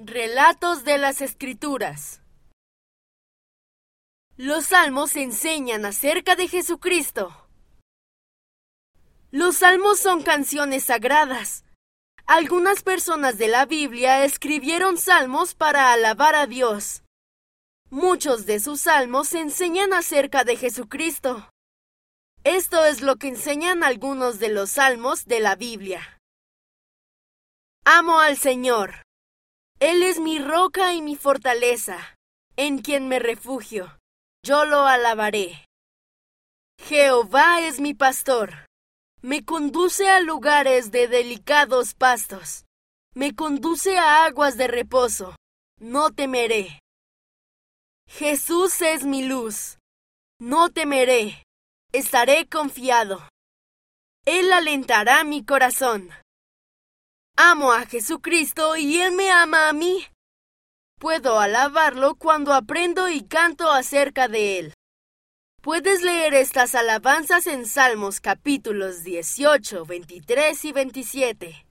Relatos de las Escrituras Los salmos enseñan acerca de Jesucristo. Los salmos son canciones sagradas. Algunas personas de la Biblia escribieron salmos para alabar a Dios. Muchos de sus salmos enseñan acerca de Jesucristo. Esto es lo que enseñan algunos de los salmos de la Biblia. Amo al Señor. Él es mi roca y mi fortaleza, en quien me refugio. Yo lo alabaré. Jehová es mi pastor. Me conduce a lugares de delicados pastos. Me conduce a aguas de reposo. No temeré. Jesús es mi luz. No temeré. Estaré confiado. Él alentará mi corazón. Amo a Jesucristo y Él me ama a mí. Puedo alabarlo cuando aprendo y canto acerca de Él. Puedes leer estas alabanzas en Salmos capítulos 18, 23 y 27.